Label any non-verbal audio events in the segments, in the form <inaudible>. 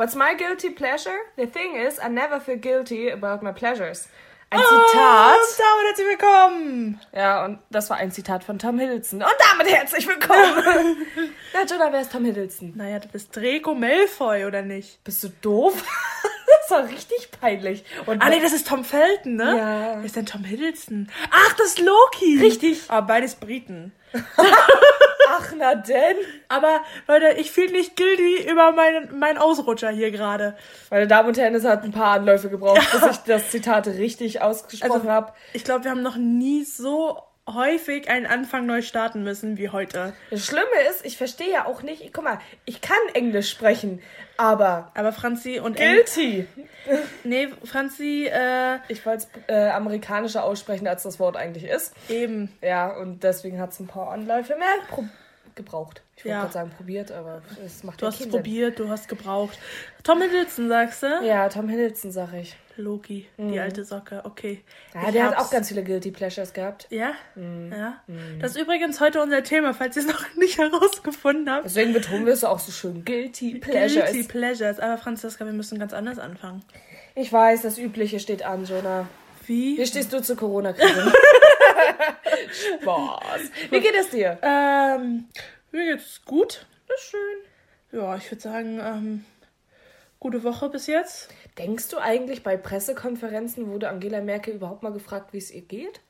What's my guilty pleasure? The thing is, I never feel guilty about my pleasures. Ein Oh, Zitat. und damit herzlich willkommen. Ja, und das war ein Zitat von Tom Hiddleston. Und damit herzlich willkommen. <laughs> Na, Jonah, wer ist Tom Hiddleston? Naja, du bist Draco Malfoy, oder nicht? Bist du doof? <laughs> das war richtig peinlich. Und Ah, nee, das ist Tom Felton, ne? Ja. Wer ist denn Tom Hiddleston? Ach, das ist Loki. Richtig. Aber beides Briten. <laughs> Ach, na denn. Aber, Leute, ich fühle nicht guilty über meinen, meinen Ausrutscher hier gerade. Meine Damen und Herren, es hat ein paar Anläufe gebraucht, bis <laughs> ich das Zitat richtig ausgesprochen Also, habe. ich glaube, wir haben noch nie so häufig einen Anfang neu starten müssen wie heute. Das Schlimme ist, ich verstehe ja auch nicht, guck mal, ich kann Englisch sprechen, aber Aber Franzi und guilty. <laughs> Nee, Franzi, äh, Ich wollte es äh, amerikanischer aussprechen, als das Wort eigentlich ist. eben. Ja, und deswegen hat es ein paar Anläufe mehr pro gebraucht. Ich wollte Ja. gerade sagen probiert, aber es macht Du ja hast es Sinn. probiert, du hast gebraucht. Tom Hiddleston, sagst du? Ja, Tom Hiddleston, sag ich. Loki, die alte Socke, okay. Ja, Ich der hat hab's. auch ganz viele Guilty Pleasures gehabt. Ja? Ja. Das ist übrigens heute unser Thema, falls ihr es noch <laughs> nicht herausgefunden habt. Deswegen betonen wir es auch so schön. Guilty Pleasures. Guilty Pleasures. Aber Franziska, wir müssen ganz anders anfangen. Ich weiß, das Übliche steht an, Jonah. Wie Wie? stehst du zur Corona-Krise? <laughs> <laughs> Spaß. Wie geht es dir? Ähm, mir geht's gut. Das ist schön. Ja, ich würde sagen, ähm, gute Woche bis jetzt. Denkst du eigentlich, bei Pressekonferenzen wurde Angela Merkel überhaupt mal gefragt, wie es ihr geht?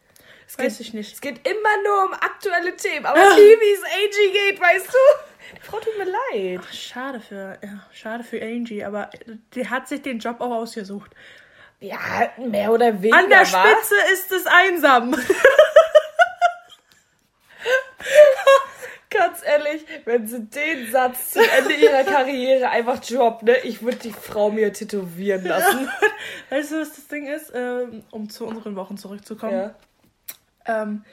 Es Weiß geht, ich nicht. Es geht immer nur um aktuelle Themen, aber nie, wie es Angie geht, weißt du? Die <laughs> Frau tut mir leid. Schade für, ja, schade für Angie, aber die hat sich den Job auch ausgesucht. Ja, mehr oder weniger, An der? Spitze ist es einsam. <laughs> Ganz ehrlich, wenn sie den Satz zum Ende ihrer Karriere einfach droppt, ne, ich würde die Frau mir tätowieren lassen. <laughs> Weißt du, was das Ding ist? Ähm, um zu unseren Wochen zurückzukommen. Ja. Ähm,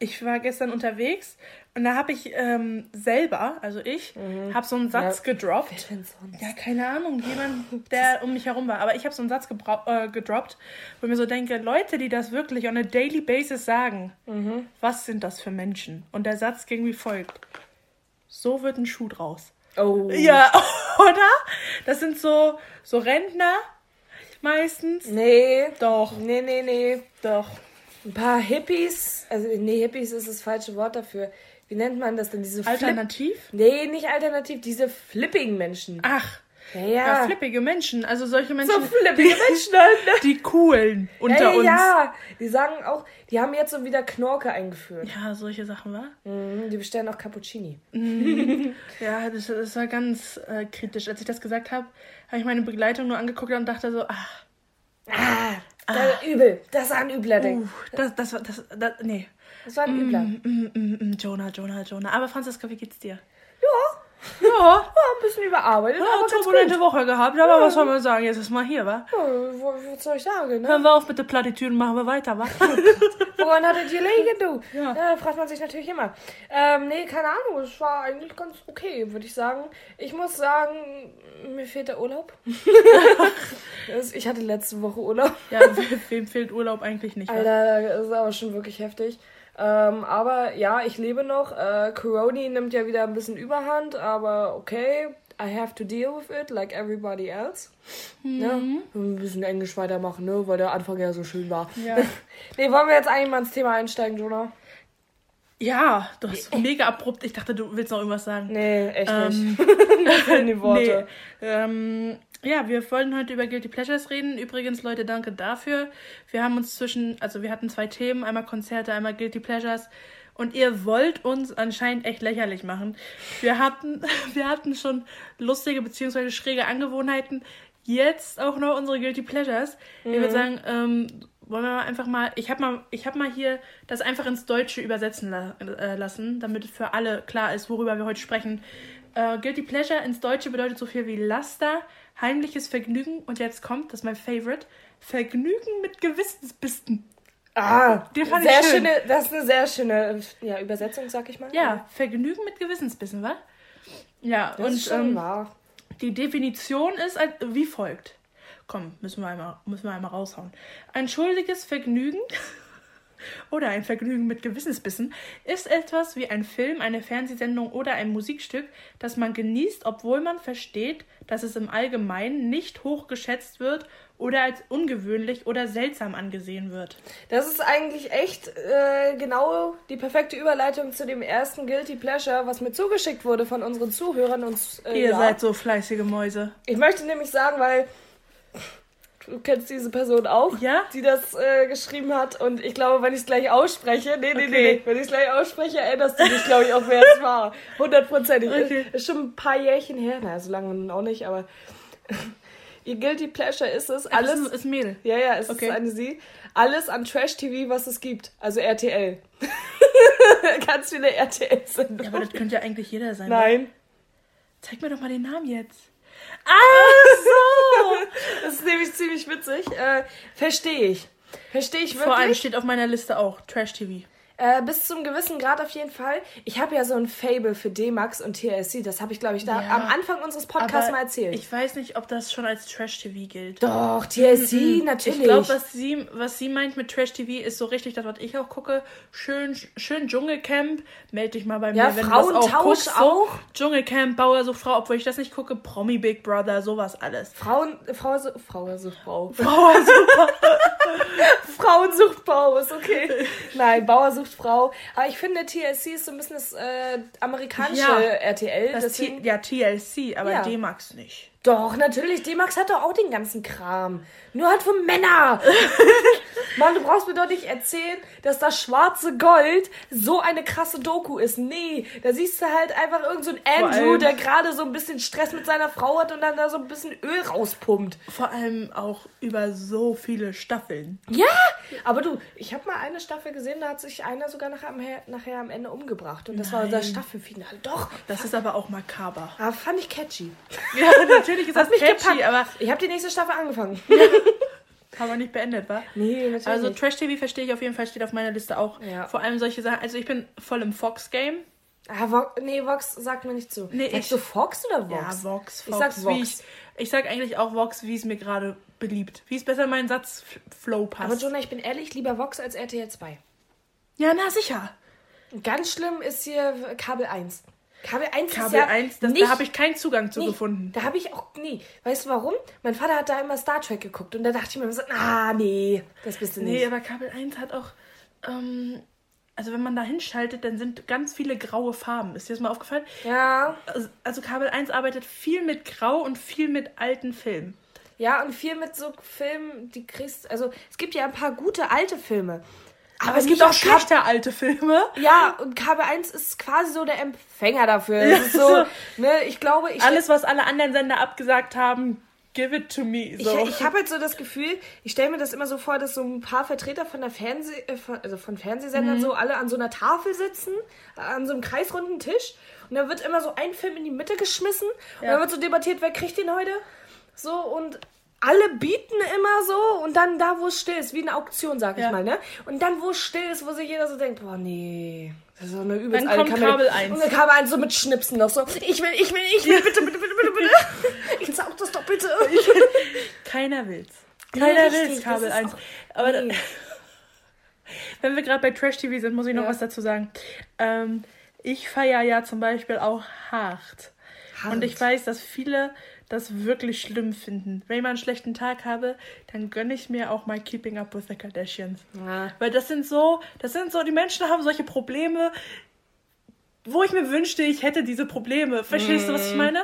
ich war gestern unterwegs und da habe ich ähm, selber, also ich, habe so einen Satz Ja. gedroppt. Ja, keine Ahnung, jemand, <laughs> der um mich herum war. Aber ich habe so einen Satz äh, gedroppt, wo ich mir so denke, Leute, die das wirklich on a daily basis sagen, was sind das für Menschen? Und der Satz ging wie folgt. So wird ein Schuh draus. Oh. Ja, <laughs> oder? Das sind so, so Rentner meistens. Nee. Doch, Nee, nee, nee. doch. Ein paar Hippies, also nee, Hippies ist das falsche Wort dafür. Wie nennt man das denn? Diese Flip Alternativ? Nee, nicht alternativ, diese flippigen Menschen. Ach, Ja, ja, ja. flippige Menschen. Also solche Menschen, so flippige Menschen halt, ne? die coolen unter ja, uns. ja, die sagen auch, die haben jetzt so wieder Knorke eingeführt. Ja, solche Sachen, wa? Mhm, die bestellen auch Cappuccini. <laughs> Ja, das, das war ganz äh, kritisch. Als ich das gesagt habe, habe ich meine Begleitung nur angeguckt und dachte so, ach, übel. Das war ein übler Ding. uh, das, das, war- das, das, nee. Das war ein übler. Mm, mm, mm, mm, Jonah, Jonah, Jonah. Aber Franziska, wie geht's dir? Ja, Ja, ja, ein bisschen überarbeitet, ja aber ganz turbulente gut. Woche gehabt, aber was soll man sagen? Jetzt ist mal hier, wa? Ja, was soll ich sagen, ne? Hören wir auf mit der Plattitüden, machen wir weiter, wa? <laughs> Woran hat es gelegen, du? Ja. Ja. fragt man sich natürlich immer. Ähm, nee, keine Ahnung, es war eigentlich ganz okay, würde ich sagen. Ich muss sagen, mir fehlt der Urlaub. <laughs> Ich hatte letzte Woche Urlaub. ja, wem fehlt Urlaub eigentlich nicht? Alter, das ist aber schon wirklich heftig. Ähm, aber ja, ich lebe noch. Äh, Corona nimmt ja wieder ein bisschen Überhand, aber okay. I have to deal with it, like everybody else. Ja, ein bisschen Englisch weitermachen, ne? Weil der Anfang ja so schön war. Ja. <laughs> nee, wollen wir jetzt eigentlich mal ins Thema einsteigen, Jonah? Ja, du hast mega abrupt. Ich dachte, du willst noch irgendwas sagen. Nee, echt Ähm, <laughs> nicht. Die <laughs> Worte. Nee. Ähm, ja, wir wollen heute über Guilty Pleasures reden. Übrigens, Leute, danke dafür. Wir haben uns zwischen, also wir hatten zwei Themen, einmal Konzerte, einmal Guilty Pleasures. Und ihr wollt uns anscheinend echt lächerlich machen. Wir hatten, <laughs> wir hatten schon lustige bzw. schräge Angewohnheiten. Jetzt auch noch unsere Guilty Pleasures. Ich würde sagen, ähm, wollen wir mal einfach mal, ich habe mal, ich habe mal hier das einfach ins Deutsche übersetzen la äh, lassen, damit für alle klar ist, worüber wir heute sprechen. Äh, Guilty Pleasure ins Deutsche bedeutet so viel wie Laster, heimliches Vergnügen und jetzt kommt, das ist mein Favorite, Vergnügen mit Gewissensbisten. Ah, Den fand ich sehr schön. schöne, das ist eine sehr schöne ja, Übersetzung, sag ich mal. Ja, Vergnügen mit Gewissensbissen, wa? Ja, das und ist schon ähm, wahr. Die Definition ist wie folgt. Komm, müssen wir einmal, müssen wir einmal raushauen. Ein schuldiges Vergnügen oder ein Vergnügen mit Gewissensbissen ist etwas wie ein Film, eine Fernsehsendung oder ein Musikstück, das man genießt, obwohl man versteht, dass es im Allgemeinen nicht hoch geschätzt wird oder als ungewöhnlich oder seltsam angesehen wird. Das ist eigentlich echt äh, genau die perfekte Überleitung zu dem ersten Guilty Pleasure, was mir zugeschickt wurde von unseren Zuhörern. Und, äh, Ihr ja. seid so fleißige Mäuse. Ich möchte nämlich sagen, weil du kennst diese Person auch, ja? die das äh, geschrieben hat. Und ich glaube, wenn ich es gleich ausspreche, nee, nee, okay. nee, wenn ich es gleich ausspreche, erinnerst du dich, glaube ich, auch, wer es <laughs> war. Hundertprozentig. Okay. Ist, schon ein paar Jährchen her, na, so lange auch nicht, aber <laughs> ihr Guilty Pleasure ist es. Alles ist, ist Mädel. Ja, ja, es okay. ist eine sie. Alles an Trash-TV, was es gibt. Also RTL. <laughs> Ganz viele RTL-Sendungen. Ja, aber das könnte ja eigentlich jeder sein. Nein. Oder? Zeig mir doch mal den Namen jetzt. Ach so! das ist nämlich ziemlich witzig. Äh, Verstehe ich. Verstehe ich wirklich. Vor allem steht auf meiner Liste auch Trash TV. Äh, bis zum gewissen Grad auf jeden Fall. Ich habe ja so ein Fable für D-Max und TLC. Das habe ich, glaube ich, da ja, am Anfang unseres Podcasts mal erzählt. Ich weiß nicht, ob das schon als Trash-TV gilt. Doch, TLC, mhm. natürlich. Ich glaube, was sie, was sie meint mit Trash-TV ist so richtig das, was ich auch gucke. Schön, schön Dschungelcamp. Meld dich mal bei ja, mir, wenn Frauentausch du das auch guckst. So. auch. Dschungelcamp, Bauersucht obwohl ich das nicht gucke. Promi Big Brother, sowas alles. Frauen, Frau, Frau sucht Frau. Frau Frauensucht Bau <laughs> ist okay. <laughs> Nein, Bauer Frau. Aber ich finde, TLC ist so ein bisschen das äh, amerikanische ja, RTL. Das deswegen... ja, TLC, aber ja. D-Max nicht. Doch, natürlich. D-Max hat doch auch den ganzen Kram. Nur halt für Männer. <laughs> Mann, du brauchst mir doch nicht erzählen, dass das schwarze Gold so eine krasse Doku ist. Nee, da siehst du halt einfach irgendein so Andrew, der gerade so ein bisschen Stress mit seiner Frau hat und dann da so ein bisschen Öl rauspumpt. Vor allem auch über so viele Staffeln. Ja, aber du, ich habe mal eine Staffel gesehen, da hat sich einer sogar nachher, nachher am Ende umgebracht. Und das Nein. war unser Staffelfinale. Doch. Das ist aber auch makaber. Aber fand ich catchy. Ja, natürlich ist das catchy, gepackt. aber... Ich habe die nächste Staffel angefangen. <laughs> Aber nicht beendet, war? Nee, natürlich Also Trash-TV verstehe ich auf jeden Fall, steht auf meiner Liste auch. Ja. Vor allem solche Sachen. Also ich bin voll im Fox-Game. Ah, Vo nee, Vox sagt mir nicht zu. Nee, Sagst ich, du Fox oder Vox? Ja, Vox. Fox ich sag Vox. Ich, ich, sag eigentlich auch Vox, wie es mir gerade beliebt. Wie es besser in meinen Satzflow passt. Aber Jonah, ich bin ehrlich, lieber Vox als RTL 2. Ja, na sicher. Ganz schlimm ist hier Kabel 1. Kabel 1 Kabel ist ja 1, das, nicht, da habe ich keinen Zugang zu nee, gefunden. Da habe ich auch, nee. Weißt du warum? Mein Vater hat da immer Star Trek geguckt und da dachte ich mir so, ah, nee, das bist du nicht. Nee, aber Kabel 1 hat auch, ähm, also wenn man da hinschaltet, dann sind ganz viele graue Farben. Ist dir das mal aufgefallen? Ja. Also, also Kabel 1 arbeitet viel mit Grau und viel mit alten Filmen. Ja, und viel mit so Filmen, die kriegst, also es gibt ja ein paar gute alte Filme. Aber, es gibt auch schlechte alte Filme. Ja, und KB1 ist quasi so der Empfänger dafür. Ist so, ne, ich glaube, ich. Alles, was alle anderen Sender abgesagt haben, give it to me. So. Ich, ich habe halt so das Gefühl, ich stelle mir das immer so vor, dass so ein paar Vertreter von der Fernseh, äh, also von Fernsehsendern mhm. so alle an so einer Tafel sitzen, an so einem kreisrunden Tisch. Und da wird immer so ein Film in die Mitte geschmissen. Ja. Und dann wird so debattiert, wer kriegt den heute? So, und alle bieten immer so und dann da, wo es still ist, wie eine Auktion, sag ich ja. mal, ne? Und dann, wo es still ist, wo sich jeder so denkt, boah, nee, das ist so eine übelst Dann kommt Kabel 1. Und Kabel 1 so mit Schnipsen noch so, ich will, ich will, ich will, bitte, bitte, bitte, bitte, bitte. <laughs> Ich sag das doch bitte. <laughs> Keiner will's. Keiner ja, will's, Kabel 1. Aber nee. <laughs> wenn wir gerade bei Trash TV sind, muss ich noch ja. was dazu sagen. Ähm, ich feiere ja zum Beispiel auch hart. hart. Und ich weiß, dass viele das wirklich schlimm finden. Wenn ich mal einen schlechten Tag habe, dann gönne ich mir auch mal Keeping Up with the Kardashians. Ja. Weil das sind so, das sind so, die Menschen haben solche Probleme, wo ich mir wünschte, ich hätte diese Probleme. Verstehst mm. du, was ich mhm. meine?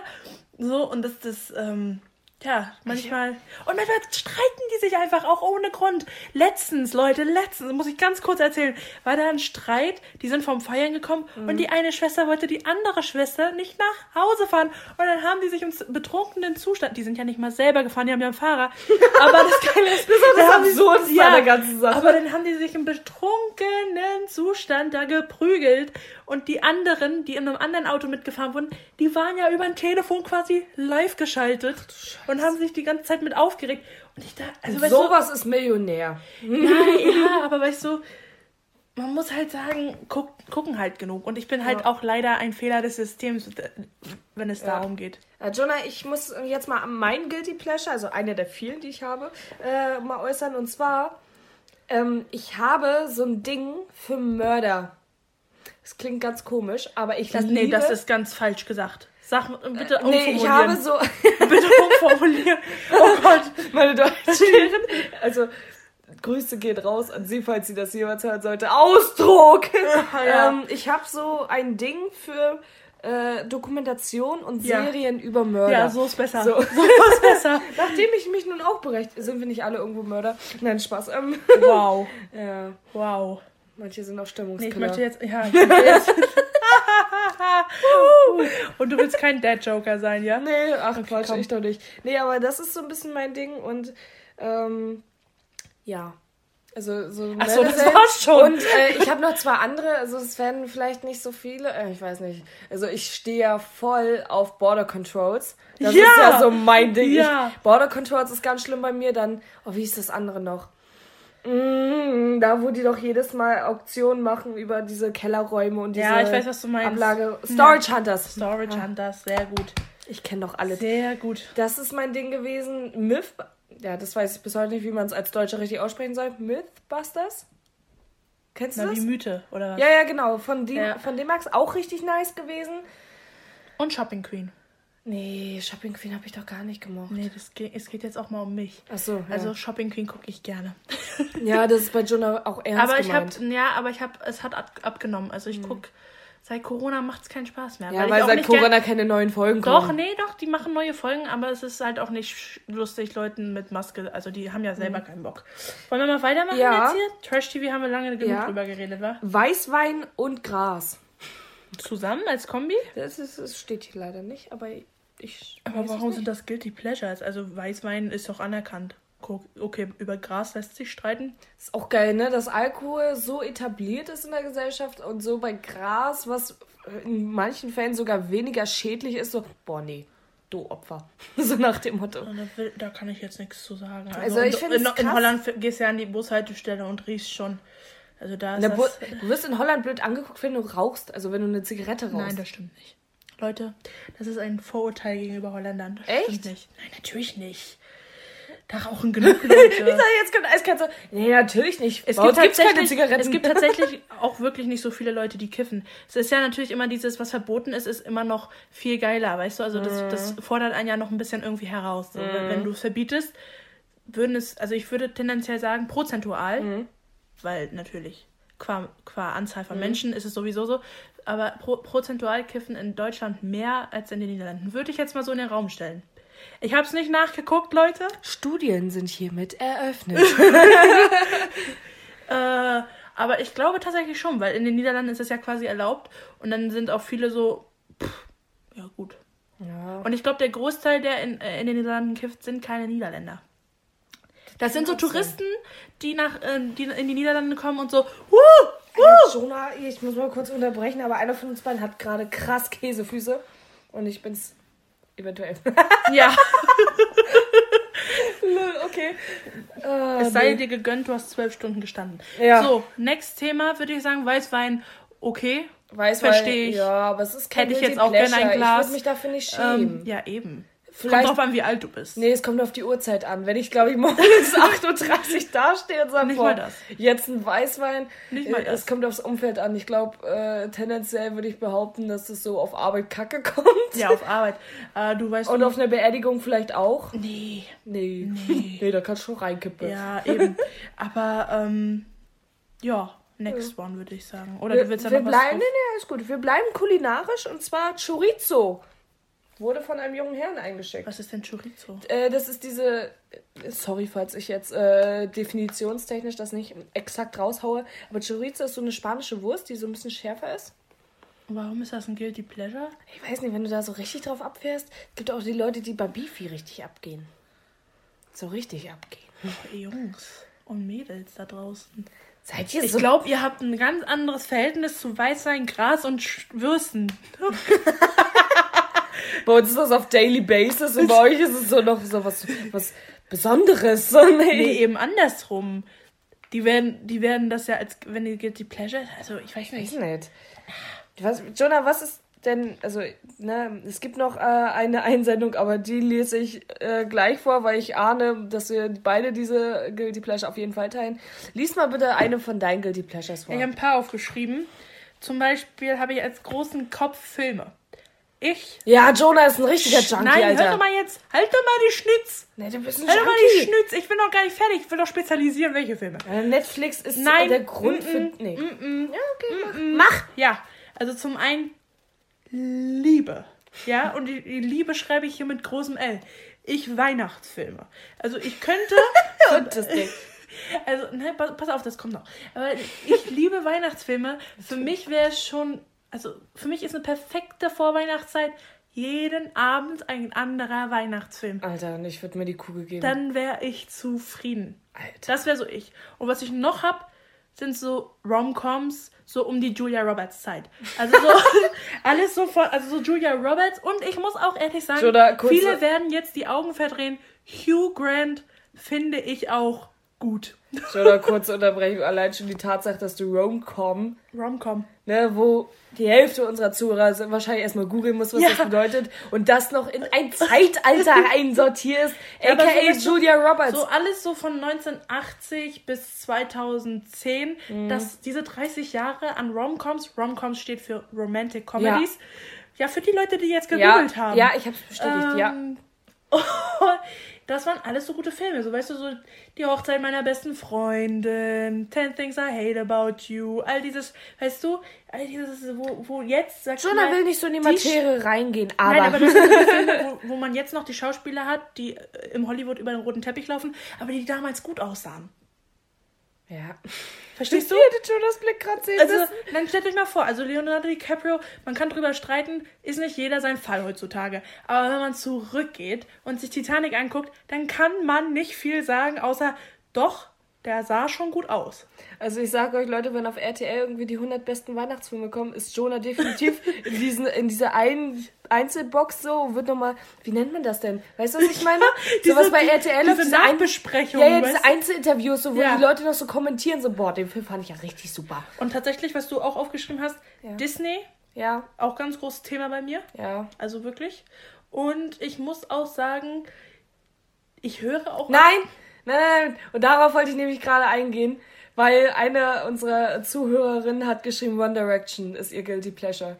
So, und das, das, ähm, ja, manchmal. Und manchmal streiten die sich einfach auch ohne Grund. Letztens, Leute, letztens, muss ich ganz kurz erzählen, war da ein Streit, die sind vom Feiern gekommen mhm. und die eine Schwester wollte die andere Schwester nicht nach Hause fahren. Und dann haben die sich im betrunkenen Zustand, die sind ja nicht mal selber gefahren, die haben ja einen Fahrer. <laughs> Aber das Geile ist, das absurd ja, der ganzen Sache. Aber dann haben die sich im betrunkenen Zustand da geprügelt und die anderen, die in einem anderen Auto mitgefahren wurden, die waren ja über ein Telefon quasi live geschaltet und haben sich die ganze Zeit mit aufgeregt. Und ich da, also weißt sowas du, ist Millionär. Nein, ja, aber weißt du, man muss halt sagen, guck, gucken halt genug. Und ich bin halt ja. auch leider ein Fehler des Systems, wenn es ja. darum geht. Äh, Jonah, ich muss jetzt mal mein Guilty Pleasure, also eine der vielen, die ich habe, äh, mal äußern. Und zwar Ähm, ich habe so ein Ding für Mörder. Das klingt ganz komisch, aber ich Das, liebe... nee, das ist ganz falsch gesagt. Sag bitte Nee, umformulieren. ich habe so... <laughs> Bitte umformulieren. Oh Gott. Meine Deutschlehrerin. Also, Grüße gehen raus an sie, falls sie das jemals hören sollte. Ausdruck! <laughs> ja. ähm, ich habe so ein Ding für äh, Dokumentation und Ja. Serien über Mörder. Ja, so ist besser. So. <laughs> So, ist besser. Nachdem ich mich nun auch berechtigt... Sind wir nicht alle irgendwo Mörder? Nein, Spaß. Ähm, Wow. ja, Wow. Manche sind auch Nee, Stimmungskiller. ich möchte jetzt. Ja, ich möchte jetzt. <laughs> <laughs> Und du willst kein Dad-Joker sein, ja? Nee, ach Okay, Quatsch, komm. ich doch nicht. Nee, aber das ist so ein bisschen mein Ding und ähm, ja. Also so Ach so, das war's schon. Und äh, ich habe noch zwei andere, also es werden vielleicht nicht so viele, äh, ich weiß nicht. Also ich stehe ja voll auf Border Controls. Das Ja! ist ja so mein Ding. Ja. Ich, Border Controls ist ganz schlimm bei mir. Dann, oh, wie ist das andere noch? Mm, da, wo die doch jedes Mal Auktionen machen über diese Kellerräume und diese Ja, ich weiß, was du meinst. Ablage. Storage Hunters. Storage Hunters, sehr gut. Ich kenne doch alle. Sehr gut. Das ist mein Ding gewesen. Myth. Ja, das weiß ich bis heute nicht, wie man es als Deutscher richtig aussprechen soll. Mythbusters? Kennst du Na, das? wie Mythe, oder was? Ja, ja, genau. Von dem, Ja. von dem Max auch richtig nice gewesen. Und Shopping Queen. Nee, Shopping Queen habe ich doch gar nicht gemocht. Nee, das geht, es geht jetzt auch mal um mich. Achso, ja. Also Shopping Queen gucke ich gerne. Ja, das ist bei Jonah auch ernst aber ich gemeint. ja, aber ich habe, es hat ab, abgenommen. Also ich guck, seit Corona macht es keinen Spaß mehr. ja, weil auch seit Corona keine neuen Folgen kommen. Doch, nee, doch, die machen neue Folgen, aber es ist halt auch nicht lustig, Leuten mit Maske. Also die haben ja selber keinen Bock. Wollen wir mal weitermachen Mhm. Ja. jetzt hier? Trash TV haben wir lange genug Ja. drüber geredet, wa? Weißwein und Gras. Zusammen als Kombi? Das, ist, das steht hier leider nicht, aber ich. Aber warum sind das Guilty Pleasures? Also Weißwein ist doch anerkannt. Okay, über Gras lässt sich streiten. Ist auch geil, ne? Dass Alkohol so etabliert ist in der Gesellschaft und so bei Gras, was in manchen Fällen sogar weniger schädlich ist, so, boah, nee, du Opfer. <laughs> so nach dem Motto. Da, kann ich jetzt nichts zu sagen. Also ich in, find's in, in. Holland gehst du ja an die Bushaltestelle und riechst schon. Also da ist das, du wirst in Holland blöd angeguckt, wenn du rauchst, also wenn du eine Zigarette rauchst. Nein, das stimmt nicht. Leute, das ist ein Vorurteil gegenüber Holländern. Das Echt? Stimmt nicht. Nein, natürlich nicht. Da rauchen genug Leute. <laughs> Ich sag, jetzt kommt eiskalt so, nee, natürlich nicht. Es gibt, gibt's keine tatsächlich, Zigaretten. es gibt tatsächlich <laughs> auch wirklich nicht so viele Leute, die kiffen. Es ist ja natürlich immer dieses, was verboten ist, ist immer noch viel geiler, weißt du? Also das, das Mhm. fordert einen ja noch ein bisschen irgendwie heraus. So. Wenn- Wenn du es verbietest, würden es, also ich würde tendenziell sagen, prozentual, Mhm. weil natürlich qua, qua Anzahl von Menschen ist es sowieso so, aber pro, prozentual kiffen in Deutschland mehr als in den Niederlanden. Würde ich jetzt mal so in den Raum stellen. Ich habe es nicht nachgeguckt, Leute. Studien sind hiermit eröffnet. <laughs> Äh, aber ich glaube tatsächlich schon, weil in den Niederlanden ist es ja quasi erlaubt und dann sind auch viele so, pff, ja gut. ja. Und ich glaube, der Großteil, der in, äh, in den Niederlanden kifft, sind keine Niederländer. Das sind so sein. Touristen, die nach äh, die in die Niederlande kommen und so, uh, Jonah, ich muss mal kurz unterbrechen, aber einer von uns beiden hat gerade krass Käsefüße und ich bin's eventuell. ja, <laughs> okay. Äh, es sei nee. dir gegönnt, du hast zwölf Stunden gestanden. Ja. So, next Thema würde ich sagen, Weißwein, okay. Weißwein, versteh ich. Ja, aber es ist kein Hätte ich jetzt auch gerne ein Glas. Ich würde mich dafür nicht schämen. Ähm, ja, eben. Vielleicht- Kommt drauf an, wie alt du bist. Nee, es kommt auf die Uhrzeit an. Wenn ich, glaube ich, morgens <laughs> 8.30 Uhr dastehe und sage, boah, jetzt ein Weißwein. Nicht mal äh, das. Es kommt aufs Umfeld an. Ich glaube, äh, tendenziell würde ich behaupten, dass es so auf Arbeit kacke kommt. Ja, auf Arbeit. Äh, du weißt Und du, auf einer Beerdigung vielleicht auch. Nee. Nee. Nee. <laughs> Nee, da kannst du schon reinkippen. Ja, eben. Aber, ähm, ja, next one würde ich sagen. Oder Wir, du willst ja wir noch was bleiben, nee, drauf- nee, alles gut. Wir bleiben kulinarisch und zwar Chorizo. Wurde von einem jungen Herrn eingeschickt. Was ist denn Chorizo? Äh, das ist diese. Sorry, falls ich jetzt äh, definitionstechnisch das nicht exakt raushaue. Aber Chorizo ist so eine spanische Wurst, die so ein bisschen schärfer ist. Warum ist das ein Guilty Pleasure? Ich weiß nicht, wenn du da so richtig drauf abfährst, gibt auch die Leute, die bei Beefy richtig abgehen. So richtig abgehen. Oh, Jungs und Mädels da draußen. Seid ihr Ich so. glaube, ihr habt ein ganz anderes Verhältnis zu Weißwein, Gras und Sch- Würsten. <laughs> Bei uns ist das auf Daily Basis und bei euch ist es so noch so was, was Besonderes. So, <laughs> nee. Nee, eben andersrum. Die werden, die werden das ja als, wenn die Guilty Pleasure, also ich weiß Ich nicht. weiß nicht. Was, Jonah, was ist denn, also, ne, es gibt noch äh, eine Einsendung, aber die lese ich äh, gleich vor, weil ich ahne, dass wir beide diese Guilty Pleasure auf jeden Fall teilen. Lies mal bitte eine von deinen Guilty Pleasures vor. Ich habe ein paar aufgeschrieben. Zum Beispiel habe ich als großen Kopf Filme. Ich. Ja, Jonah ist ein richtiger Junkie, Nein, Alter. hör doch mal jetzt. Halt doch mal die Schnitz. Nee, du bist ein Halt doch mal die Junkie. Schnitz. Ich bin noch gar nicht fertig. Ich will doch spezialisieren, welche Filme. Äh, Netflix ist Nein. der Grund für. Mm-mm. Nee. Mm-mm. Ja, okay, mach. mach. Ja, also zum einen Liebe. Ja, und die, die Liebe schreibe ich hier mit großem L. Ich Weihnachtsfilme. Also ich könnte. <laughs> Und das Ding. <laughs> Also, ne, pass, pass auf, das kommt noch. Aber ich liebe Weihnachtsfilme. Für mich wäre es schon. Also, für mich ist eine perfekte Vorweihnachtszeit jeden Abend ein anderer Weihnachtsfilm. Alter, und ich würde mir die Kugel geben. Dann wäre ich zufrieden. Alter. Das wäre so ich. Und was ich noch hab, sind so Rom-Coms, so um die Julia Roberts Zeit. Also so <laughs> <laughs> alles so von, also so Julia Roberts. Und ich muss auch ehrlich sagen, viele werden jetzt die Augen verdrehen. Hugh Grant finde ich auch gut. Schon mal kurze Unterbrechung. Allein schon die Tatsache, dass du Rom-Com, Rom-Com. ne, wo die Hälfte unserer Zuhörer sind, wahrscheinlich erstmal googeln muss, was Ja. das bedeutet. Und das noch in ein Zeitalter <laughs> einsortierst. Ja, aka so, Julia Roberts. So alles so von 1980 bis 2010, Mhm. dass diese 30 Jahre an Rom-Coms, Rom-Coms steht für Romantic Comedies. Ja. für die Leute, die jetzt ja, gegoogelt haben. ja, ich hab's bestätigt, ja. <laughs> Das waren alles so gute Filme. So, weißt du, so die Hochzeit meiner besten Freundin, Ten Things I Hate About You, all dieses, weißt du, all dieses, wo, wo jetzt, sag ich Jonah will nicht so in die Materie reingehen, aber. Nein, aber das sind so Filme, wo, wo man jetzt noch die Schauspieler hat, die äh, im Hollywood über den roten Teppich laufen, aber die damals gut aussahen. Ja. Verstehst du? Ich hätte Jonas Blick gerade sehen Also, müssen. dann stellt euch mal vor, also Leonardo DiCaprio, man kann drüber streiten, ist nicht jeder sein Fall heutzutage. Aber wenn man zurückgeht und sich Titanic anguckt, dann kann man nicht viel sagen, außer doch, der sah schon gut aus. Also ich sage euch, Leute, wenn auf RTL irgendwie die 100 besten Weihnachtsfilme kommen, ist Jonah definitiv <laughs> in, diesen, in dieser einen Einzelbox so, wird nochmal, wie nennt man das denn? Weißt du, was ich meine? <laughs> Sowas bei RTL diese diese Ein- Nachbesprechung. Ja, ja, diese? Einzelinterviews, so, wo Ja. die Leute noch so kommentieren, so, boah, den Film fand ich ja richtig super. Und tatsächlich, was du auch aufgeschrieben hast, Ja. Disney, Ja, auch ganz großes Thema bei mir. ja. Also wirklich. Und ich muss auch sagen, ich höre auch. Nein, nein, nein, nein. Und darauf wollte ich nämlich gerade eingehen, weil eine unserer Zuhörerinnen hat geschrieben, One Direction ist ihr Guilty Pleasure.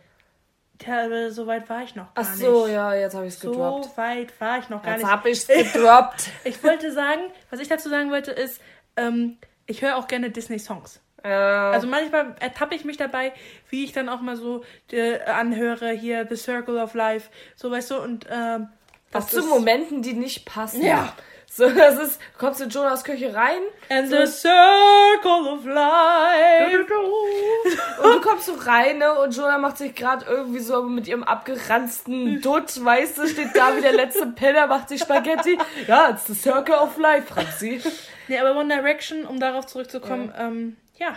Ja, aber so weit war ich noch gar Ach so, nicht. ja, jetzt habe ich es So gedroppt. weit war ich noch gar Jetzt nicht. habe ich es <laughs> gedroppt. Ich wollte sagen, was ich dazu sagen wollte, ist, ähm, ich höre auch gerne Disney-Songs. Ja. Also manchmal ertappe ich mich dabei, wie ich dann auch mal so äh, anhöre, hier The Circle of Life, so weißt du, und ähm, Was das zu Momenten, die nicht passen. Ja. So, das ist, kommst du in Jonas Küche rein And so, the Circle of Life. <laughs> und du kommst so rein, ne, und Jonah macht sich gerade irgendwie so mit ihrem abgeranzten Dutt, weißt du, steht da wie der letzte Penner, macht sich Spaghetti. Ja, it's the circle of life, Franzi. <laughs> Nee, aber One Direction, um darauf zurückzukommen, ähm, ja.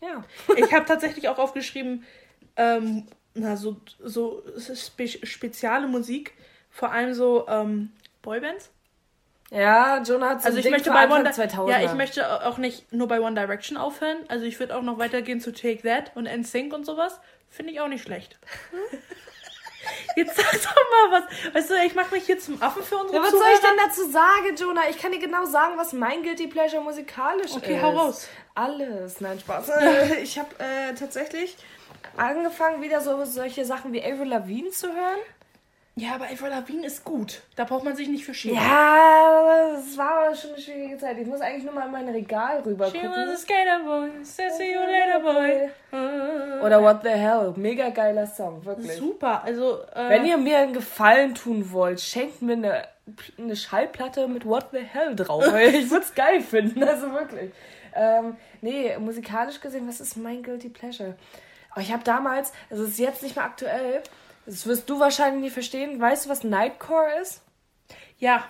Ja. Ich habe tatsächlich auch aufgeschrieben, ähm, na, so, so spe spezielle Musik, vor allem so ähm, Boybands. Ja, Jonah hat so Also ich Ding möchte bei One Di- 2000er. Ja, ich möchte auch nicht nur bei One Direction aufhören. Also ich würde auch noch weitergehen zu Take That und NSYNC und sowas. Finde ich auch nicht schlecht. <laughs> Jetzt sag doch mal was. Weißt du, ich mache mich hier zum Affen für unsere Ja, was soll ich denn dazu sagen, Jonah? Ich kann dir genau sagen, was mein Guilty Pleasure musikalisch Okay, ist. hau raus. Alles. Nein, Spaß. <laughs> Äh, ich habe äh, tatsächlich angefangen, wieder so solche Sachen wie Avril Lavigne zu hören. Ja, aber Avril Lavigne ist gut. Da braucht man sich nicht für schämen. Ja, es war aber schon eine schwierige Zeit. Ich muss eigentlich nur mal in mein Regal rüber She gucken. was a skater boy, see you later boy. <laughs> Oder What the Hell. Mega geiler Song, wirklich. Super, also äh, Wenn ihr mir einen Gefallen tun wollt, schenkt mir eine, eine Schallplatte mit What the Hell drauf. <laughs> Ich würde es geil finden, also wirklich. Ähm, nee, musikalisch gesehen, was ist mein Guilty Pleasure? Aber ich habe damals, also es ist jetzt nicht mehr aktuell, das wirst du wahrscheinlich nie verstehen. Weißt du, was Nightcore ist? ja,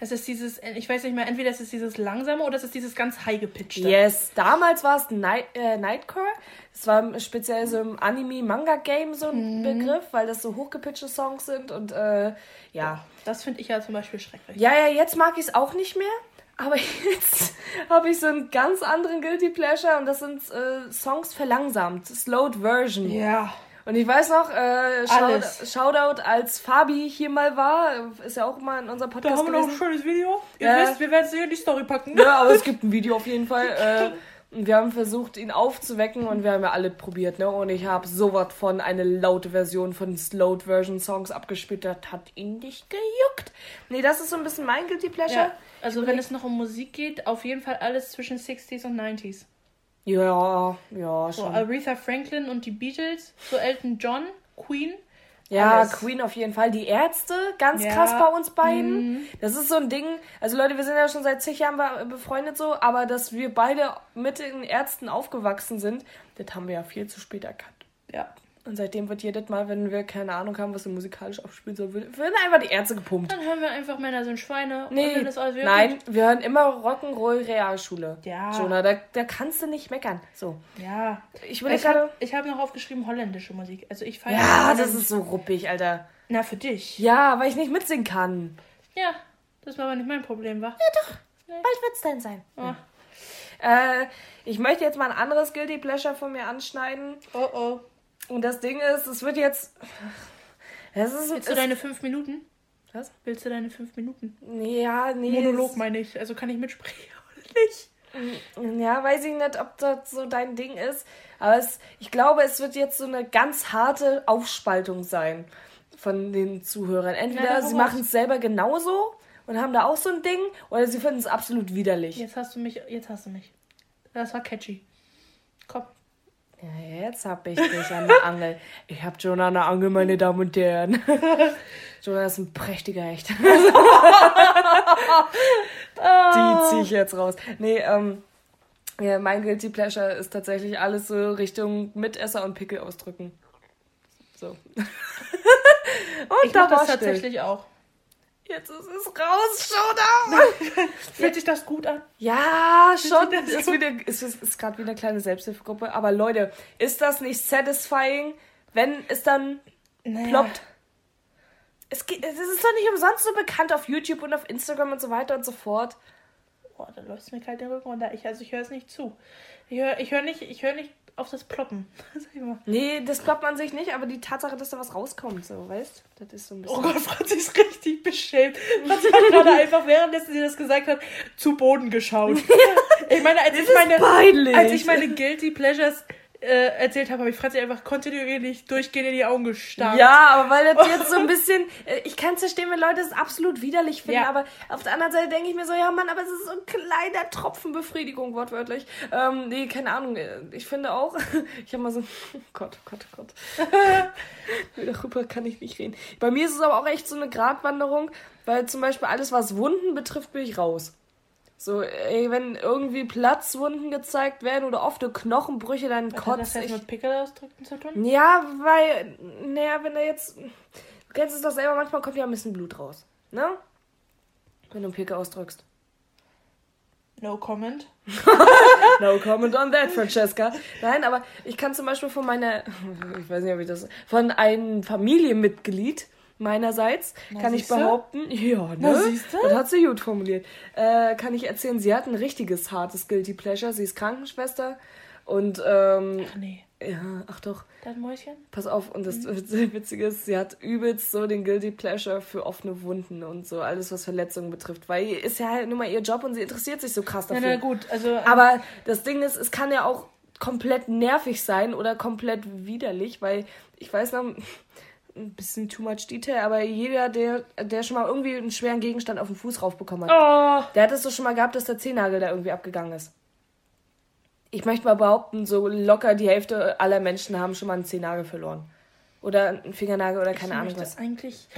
das ist dieses, ich weiß nicht mehr, entweder ist es dieses langsame oder es ist dieses ganz high gepitchte. Yes, damals war es Night, äh, Nightcore. Das war speziell so im Anime-Manga-Game so ein Begriff, weil das so hochgepitchte Songs sind und äh, ja. Das finde ich ja zum Beispiel schrecklich. Ja, ja, jetzt mag ich es auch nicht mehr. Aber <laughs> jetzt habe ich so einen ganz anderen Guilty Pleasure und das sind äh, Songs verlangsamt, slowed Version. Ja. Und ich weiß noch, äh, Shout, Shoutout, als Fabi hier mal war, ist ja auch mal in unserem Podcast. Da haben wir noch ein schönes Video. Ihr Ja. wisst, wir werden es hier in die Story packen. Ja, aber es <laughs> gibt ein Video auf jeden Fall. Äh, und wir haben versucht, ihn aufzuwecken und wir haben ja alle probiert, ne? Und ich habe sowas von eine laute Version von Slowed Version Songs abgespielt. Das hat ihn nicht gejuckt. Nee, das ist so ein bisschen mein Guilty Pleasure. Ja, also wenn es noch um Musik geht, auf jeden Fall alles zwischen 60s und 90s. Ja, ja, So schon. Aretha Franklin und die Beatles, so Elton John, Queen. Ja, alles. Queen auf jeden Fall. Die Ärzte, ganz Ja. Mhm. krass bei uns beiden. Das ist so ein Ding. Also Leute, wir sind ja schon seit zig Jahren be- befreundet so, aber dass wir beide mit den Ärzten aufgewachsen sind, das haben wir ja viel zu spät erkannt. Ja. Und seitdem wird jedes Mal, wenn wir keine Ahnung haben, was wir musikalisch aufspielen sollen, werden einfach die Ärzte gepumpt. Dann hören wir einfach Männer sind Schweine und Nee, dann ist alles nein, wir hören immer Rock'n'Roll Realschule. Ja. Jonah, da, da kannst du nicht meckern. So. Ja. Ich will Ich gerade. habe hab noch aufgeschrieben holländische Musik. Also ich feiere Ja, das ist so ruppig, Alter. Na, für dich. Ja, weil ich nicht mitsingen kann. Ja, das war aber nicht mein Problem, wa? Bald wird's denn sein. Oh, Äh, ich möchte jetzt mal ein anderes Guilty Pleasure von mir anschneiden. oh. oh. Und das Ding ist, es wird jetzt. Es ist, Willst du deine fünf Minuten? Was? Willst du deine fünf Minuten? Ja, nee. Monolog meine ich. Also kann ich mitsprechen <laughs> oder nicht? Ja, weiß ich nicht, ob das so dein Ding ist. Aber es, ich glaube, es wird jetzt so eine ganz harte Aufspaltung sein von den Zuhörern. Entweder Ja, sie machen es selber genauso und haben da auch so ein Ding, oder sie finden es absolut widerlich. Jetzt hast du mich, jetzt hast du mich. Das war catchy. Komm. Ja, jetzt hab ich dich an der Angel. Ich hab Jonah an der Angel, meine Damen und Herren. <laughs> Jonah ist ein prächtiger Hecht. <laughs> Die zieh ich jetzt raus. Nee, ähm, ja, mein Guilty Pleasure ist tatsächlich alles so Richtung Mitesser und Pickel ausdrücken. So. <laughs> und Ich mach das tatsächlich auch. Jetzt ist es raus, Jonah! <laughs> Fühlt sich das gut an? Ja, schon. das Ist, wieder, ist, ist, ist gerade wieder eine kleine Selbsthilfegruppe. Aber Leute, ist das nicht satisfying, wenn es dann Naja. ploppt? Es, geht, es ist doch nicht umsonst so bekannt auf YouTube und auf Instagram und so weiter und so fort. Boah, da läuft mir kalt den Rücken runter. Ich, also ich höre es nicht zu. Ich höre ich hör nicht, ich hör nicht auf das Ploppen. <laughs> Nee, das klappt man sich nicht, aber die Tatsache, dass da was rauskommt, so, weißt Das ist so ein bisschen. Oh Gott, Franzi ist richtig beschämt. Franzi hat <laughs> gerade einfach, währenddessen sie das gesagt hat, zu Boden geschaut. <laughs> Ich meine, als ich meine, peinlich. als ich meine Guilty Pleasures erzählt habe, habe ich Franzi einfach kontinuierlich durchgehend in die Augen gestarrt. Ja, aber weil das jetzt so ein <laughs> bisschen. äh, Ich kann es verstehen, wenn Leute es absolut widerlich finden, Ja. aber auf der anderen Seite denke ich mir so, ja Mann, aber es ist so ein kleiner Tropfen Befriedigung, wortwörtlich. Ähm, nee, keine Ahnung. äh, Ich finde auch, <laughs> ich habe mal so. Oh Gott, oh Gott, oh Gott. <laughs> Darüber kann ich nicht reden. Bei mir ist es aber auch echt so eine Gratwanderung, weil zum Beispiel alles, was Wunden betrifft, bin ich raus. So, ey, wenn irgendwie Platzwunden gezeigt werden oder offene Knochenbrüche, dann Was hat das jetzt ich. mit Pickel ausdrücken zu tun? Ja, weil, naja, wenn er jetzt. Du kennst es doch selber, manchmal kommt ja ein bisschen Blut raus. Ne? Wenn du einen Pickel ausdrückst. No comment. <laughs> No comment on that, Francesca. Nein, aber ich kann zum Beispiel von meiner. <laughs> Ich weiß nicht, ob ich das. Von einem Familienmitglied meinerseits Na, kann ich behaupten. <laughs> Ja, ne? Na? Das hat sie gut formuliert. Äh, kann ich erzählen, sie hat ein richtiges hartes Guilty Pleasure. Sie ist Krankenschwester. Und, ähm, Ach nee, ja, ach doch. das Mäuschen. Pass auf, und das Mhm. <laughs> Witzige ist, sie hat übelst so den Guilty Pleasure für offene Wunden und so, alles was Verletzungen betrifft. Weil ist ja halt nur mal ihr Job und sie interessiert sich so krass dafür. na gut, also. ähm, Aber das Ding ist, es kann ja auch komplett nervig sein oder komplett widerlich, weil ich weiß noch, ein bisschen too much detail, aber jeder, der, der schon mal irgendwie einen schweren Gegenstand auf den Fuß raufbekommen hat, Oh, der hat es doch schon mal gehabt, dass der Zehennagel da irgendwie abgegangen ist. Ich möchte mal behaupten, so locker die Hälfte aller Menschen haben schon mal einen Zehennagel verloren. Oder einen Fingernagel oder keine ich Ahnung was. eigentlich.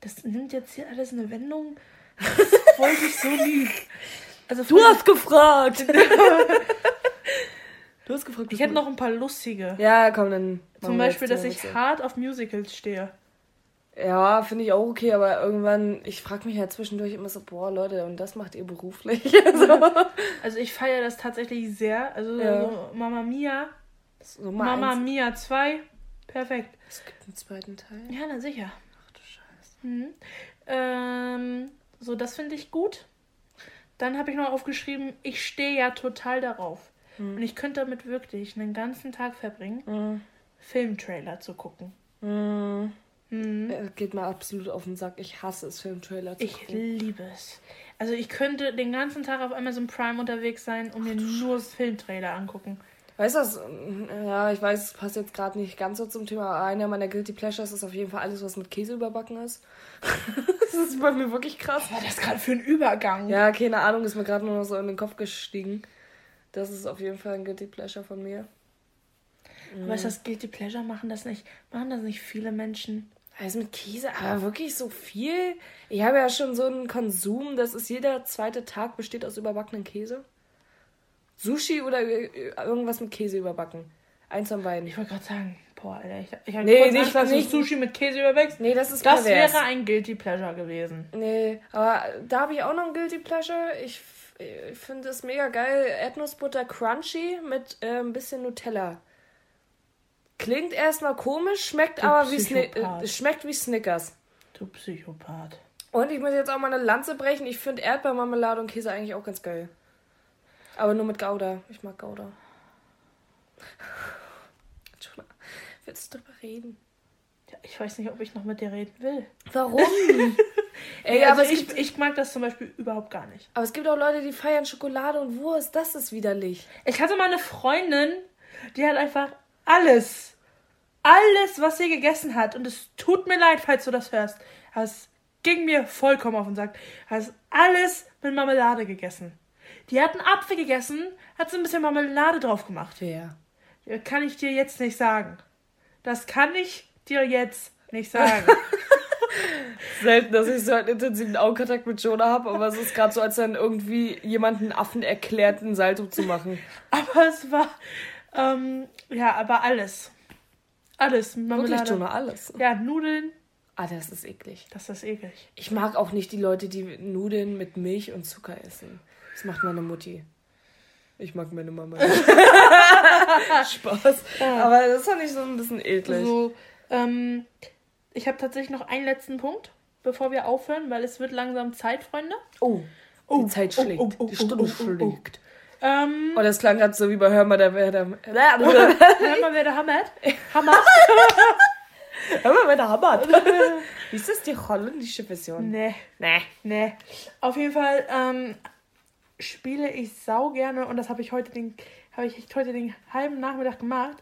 Das nimmt jetzt hier alles eine Wendung. <laughs> Das wollte ich so nie. Also Du hast gefragt! <laughs> <laughs> du hast gefragt. Ich hätte noch ein paar lustige. Ja, komm, dann. Zum Beispiel, dass ich Witze. hart auf Musicals stehe. Ja, finde ich auch okay, aber irgendwann, ich frage mich ja zwischendurch immer so, boah, Leute, und das macht ihr beruflich? <laughs> so. Also ich feiere das tatsächlich sehr. Also Ja. so Mama Mia, Mama eins. Mia 2, perfekt. Es gibt einen zweiten Teil. Ja, na sicher. Ach du Scheiße. Mhm. Ähm, so, das finde ich gut. Dann habe ich noch aufgeschrieben, ich stehe ja total darauf. Und ich könnte damit wirklich einen ganzen Tag verbringen. Mhm. Filmtrailer zu gucken. Mhm. Mhm. Geht mir absolut auf den Sack. Ich hasse es, Filmtrailer zu ich gucken. Ich liebe es. Also ich könnte den ganzen Tag auf Amazon Prime unterwegs sein und mir nur Filmtrailer angucken. Weißt du, was, ja, ich weiß, es passt jetzt gerade nicht ganz so zum Thema. aber Einer meiner Guilty Pleasures ist auf jeden Fall alles, was mit Käse überbacken ist. <laughs> das ist bei mir wirklich krass. Was war das gerade für ein Übergang? Ja, keine Ahnung, ist mir gerade nur noch so in den Kopf gestiegen. Das ist auf jeden Fall ein Guilty Pleasure von mir. Aber ist das Guilty Pleasure? Machen das nicht, machen das nicht viele Menschen? Also mit Käse, aber wirklich so viel? Ich habe ja schon so einen Konsum, das ist jeder zweite Tag besteht aus überbackenen Käse. Sushi oder irgendwas mit Käse überbacken. Eins von beiden. Ich wollte gerade sagen, boah, Alter, ich, ich habe nee, nicht, Angst, nicht Sushi mit Käse überwächst. Nee, das ist Das pervers. wäre ein Guilty Pleasure gewesen. Nee, aber da habe ich auch noch ein Guilty Pleasure. Ich, ich finde es mega geil. Erdnussbutter Crunchy mit äh, ein bisschen Nutella. Klingt erstmal komisch, schmeckt du aber wie, Sni äh, schmeckt wie Snickers. Du Psychopath. Und ich muss jetzt auch mal eine Lanze brechen. Ich finde Erdbeermarmelade und Käse eigentlich auch ganz geil. Aber nur mit Gouda. Ich mag Gouda. <laughs> willst du drüber reden? Ja, ich weiß nicht, ob ich noch mit dir reden will. Warum? <laughs> Ey, also aber ich, gibt, ich mag das zum Beispiel überhaupt gar nicht. Aber es gibt auch Leute, die feiern Schokolade und Wurst. Das ist widerlich. Ich hatte mal eine Freundin, die hat einfach alles, alles, was sie gegessen hat, und es tut mir leid, falls du das hörst, das ging mir vollkommen auf und sagt, hast alles mit Marmelade gegessen. Die hat einen Apfel gegessen, hat so ein bisschen Marmelade drauf gemacht. Wer? Ja. Kann ich dir jetzt nicht sagen. Das kann ich dir jetzt nicht sagen. <laughs> Selten, dass ich so einen intensiven Augenkontakt mit Jonah habe, aber es ist gerade so, als dann irgendwie jemanden Affen erklärt, einen Salto zu machen. aber es war, ähm, ja, aber alles. Alles. Marmelade. Wirklich, Jonah, alles? Ja, Nudeln. Ah, das ist eklig. Das ist eklig. Ich mag auch nicht die Leute, die Nudeln mit Milch und Zucker essen. Das macht meine Mutti. Ich mag meine Mama. <laughs> Spaß. Ja. Aber das fand ich so ein bisschen eklig. So, ähm, ich habe tatsächlich noch einen letzten Punkt, bevor wir aufhören, weil es wird langsam Zeit, Freunde. Oh, oh die Zeit oh, schlägt. Oh, oh, die Stunde schlägt. Ähm, oh, das klang gerade so wie bei Hör mal, der, wer der, Hör mal, wer der hammert. Hammert. <laughs> Hör mal, wer der hammert. <laughs> Ist das die holländische Version? Nee. Nee. Nee. Auf jeden Fall, ähm, spiele ich sau gerne und das habe ich heute den habe ich heute den halben Nachmittag gemacht.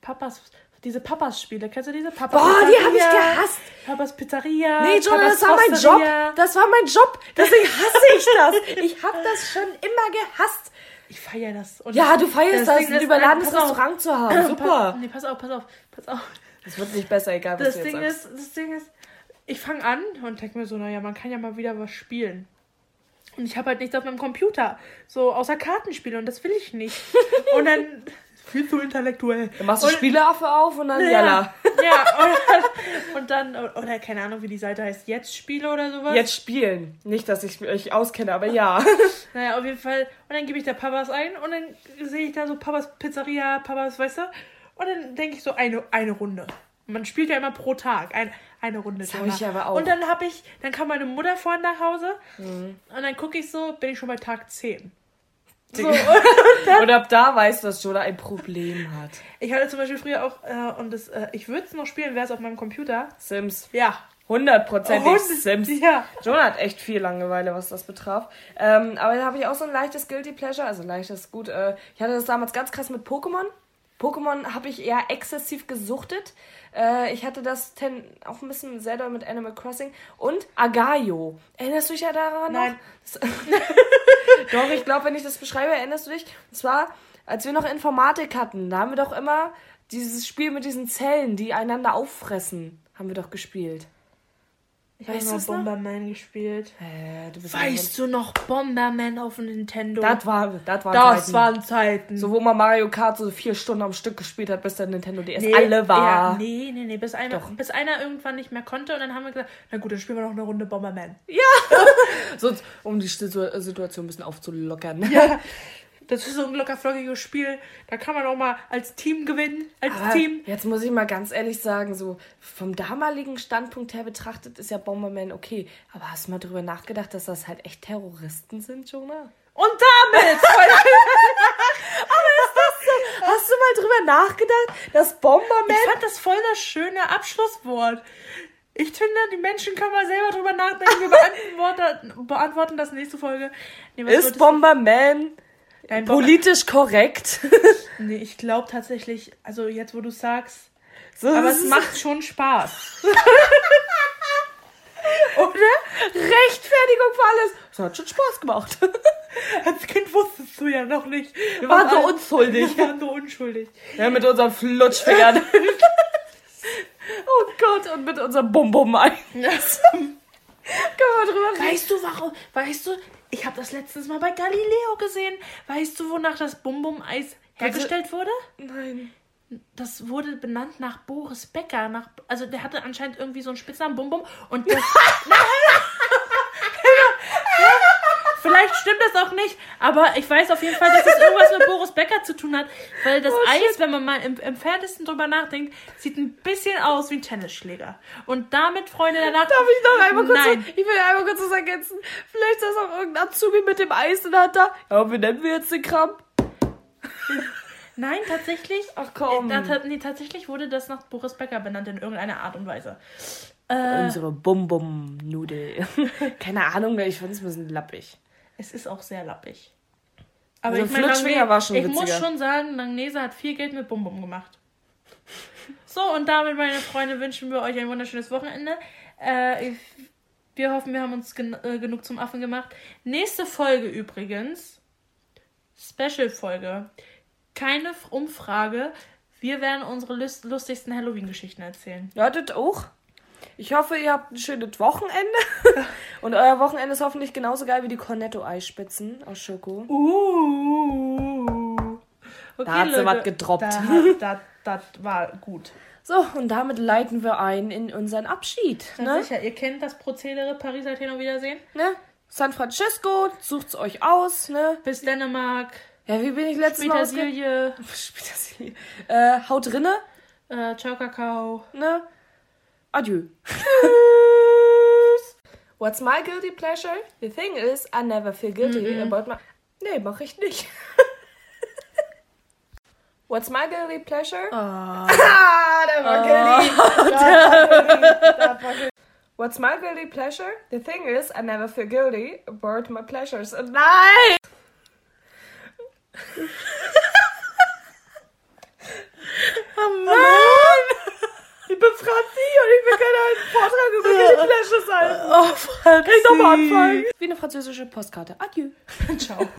Papas diese Papas-Spiele, kennst du diese Papas? Boah, die habe ich gehasst. Papas Pizzeria. Nee, John, das war mein Job. Das war mein Job. Deswegen hasse ich das. Ich habe das schon immer gehasst. Ich feiere das. Und ja, du feierst das, das ein überladenes Restaurant zu haben. <clears throat> Super. nee, pass auf, pass auf, pass auf. Das wird nicht besser, egal was das du Ding jetzt sagst. Ist, das Ding ist, ich fange an und denke mir so, naja, man kann ja mal wieder was spielen. Und ich habe halt nichts auf meinem Computer. So außer Kartenspiele und das will ich nicht. und dann. Viel zu intellektuell. Dann machst du Spieleaffe auf und dann ja. Jalla. <laughs> Ja, <laughs> und dann, und dann, oder keine Ahnung, wie die Seite heißt, jetzt Spiele oder sowas. Jetzt spielen. Nicht, dass ich euch auskenne, aber ja. <laughs> naja, auf jeden Fall. Und dann gebe ich da Papas ein und dann sehe ich da so Papas Pizzeria, Papas, weißt du? Und dann denke ich so eine, eine Runde. Man spielt ja immer pro Tag ein, eine Runde. Das habe ich aber auch. Und dann habe ich, dann kam meine Mutter vorhin nach Hause mhm. und dann gucke ich so, bin ich schon bei Tag 10. So, und, <laughs> und, ab da weißt du, dass Jonah ein Problem hat. Ich hatte zum Beispiel früher auch, äh, und das, äh, ich würde es noch spielen, wäre es auf meinem Computer. Sims. Ja. Hundertprozentig Sims. Ja. Jonah hat echt viel Langeweile, was das betraf. Ähm, aber da habe ich auch so ein leichtes Guilty Pleasure, also leichtes, gut. Äh, ich hatte das damals ganz krass mit Pokémon. Pokémon habe ich eher exzessiv gesuchtet. Äh, ich hatte das ten, auch ein bisschen selber mit Animal Crossing. Und Agayo. Erinnerst du dich ja daran Nein. noch? <laughs> doch, ich glaube, wenn ich das beschreibe, erinnerst du dich? Und zwar, als wir noch Informatik hatten, da haben wir doch immer dieses Spiel mit diesen Zellen, die einander auffressen, haben wir doch gespielt. Ich habe mal Bomberman gespielt. Äh, du weißt du noch Bomberman auf dem Nintendo? Das war, das waren das Zeiten. waren Zeiten. So, wo man Mario Kart so vier Stunden am Stück gespielt hat, bis der Nintendo DS nee, alle war. Ja, nee, nee, nee, bis einer, bis einer irgendwann nicht mehr konnte und dann haben wir gesagt, na gut, dann spielen wir noch eine Runde Bomberman. Ja! <laughs> so, um die Situation ein bisschen aufzulockern. Ja. <laughs> Das ist so ein locker flockiges Spiel. Da kann man auch mal als Team gewinnen. Als Aber Team. Jetzt muss ich mal ganz ehrlich sagen, so vom damaligen Standpunkt her betrachtet ist ja Bomberman okay. Aber hast du mal drüber nachgedacht, dass das halt echt Terroristen sind, Jonah? Und damit! <laughs> Aber ist das so? Hast du mal drüber nachgedacht, dass Bomberman... Ich fand das voll das schöne Abschlusswort. Ich finde, die Menschen können mal selber drüber nachdenken. Wir beantworten, beantworten das nächste Folge. Nee, ist Bomberman Bomber- politisch korrekt? <laughs> Nee, ich glaube tatsächlich, also jetzt, wo du sagst, so, aber es macht schon Spaß. <laughs> Oder? Rechtfertigung für alles. Es hat schon Spaß gemacht. <laughs> Als Kind wusstest du ja noch nicht. Wir Waren so alle- unschuldig. Wir waren so unschuldig. Ja, mit unseren Flutschfingern. oh Gott, und mit unserem Bum-Bum-Ei. Können wir drüber reden? Weißt du, warum? Weißt du, ich habe das letztens mal bei Galileo gesehen. Weißt du, wonach das Bum-Bum-Eis hergestellt wurde? Nein. Das wurde benannt nach Boris Becker. Nach, also der hatte anscheinend irgendwie so einen Spitznamen Bum-Bum. Und das... <laughs> Vielleicht stimmt das auch nicht, aber ich weiß auf jeden Fall, dass es irgendwas mit Boris Becker zu tun hat, weil das Oh, Eis, wenn man mal im, im drüber nachdenkt, sieht ein bisschen aus wie ein Tennisschläger. Und damit, Freunde der Nacht... Darf ich noch einmal kurz, Nein. ich will einmal kurz was ergänzen. Vielleicht ist das auch irgendein Azubi mit dem Eis in der Hand da. Ja, wie nennen wir jetzt den Kram? <laughs> Nein, tatsächlich. Ach komm. Äh, da, nee, tatsächlich wurde das nach Boris Becker benannt in irgendeiner Art und Weise. Äh, Unsere Bum-Bum-Nudel. <laughs> Keine Ahnung, ich fand es ein bisschen lappig. Es ist auch sehr lappig. Aber Also ich Langne- war schon ich muss schon sagen, Langnese hat viel Geld mit Bum Bum gemacht. So, und damit, meine Freunde, wünschen wir euch ein wunderschönes Wochenende. Äh, ich, wir hoffen, wir haben uns gen äh, genug zum Affen gemacht. Nächste Folge übrigens, Special-Folge. Keine Umfrage. Wir werden unsere lust lustigsten Halloween-Geschichten erzählen. Ja, das auch. Ich hoffe, ihr habt ein schönes Wochenende. <laughs> Und euer Wochenende ist hoffentlich genauso geil wie die Cornetto-Eispitzen aus Schoko. Uh. Okay, Da hat sie was gedroppt. Da, das war gut. So, und damit leiten wir ein in unseren Abschied. Ne? sicher, ihr kennt das Prozedere. Paris, Athen, Wiedersehen. ne? San Francisco, sucht's euch aus. Ne? Bis Dänemark. Ja, wie bin ich letztes Mal. Petersilie. <laughs> Petersilie. Äh, haut drinne. Äh, ciao, Kakao. Ne? Adieu. What's my guilty pleasure? The thing is, I never feel guilty about my... Nee, mach ich nicht. <laughs> What's my guilty pleasure? Ah, <laughs> der war guilty. Der war guilty. What's my guilty pleasure? The thing is, I never feel guilty about my pleasures. Und nein! <laughs> oh bin Franzi und ich will gerne einen Vortrag über Guilty Pleasures halten. Oh, fuck. Kann ich nochmal anfangen? Wie eine französische Postkarte. Adieu. <laughs> Ciao.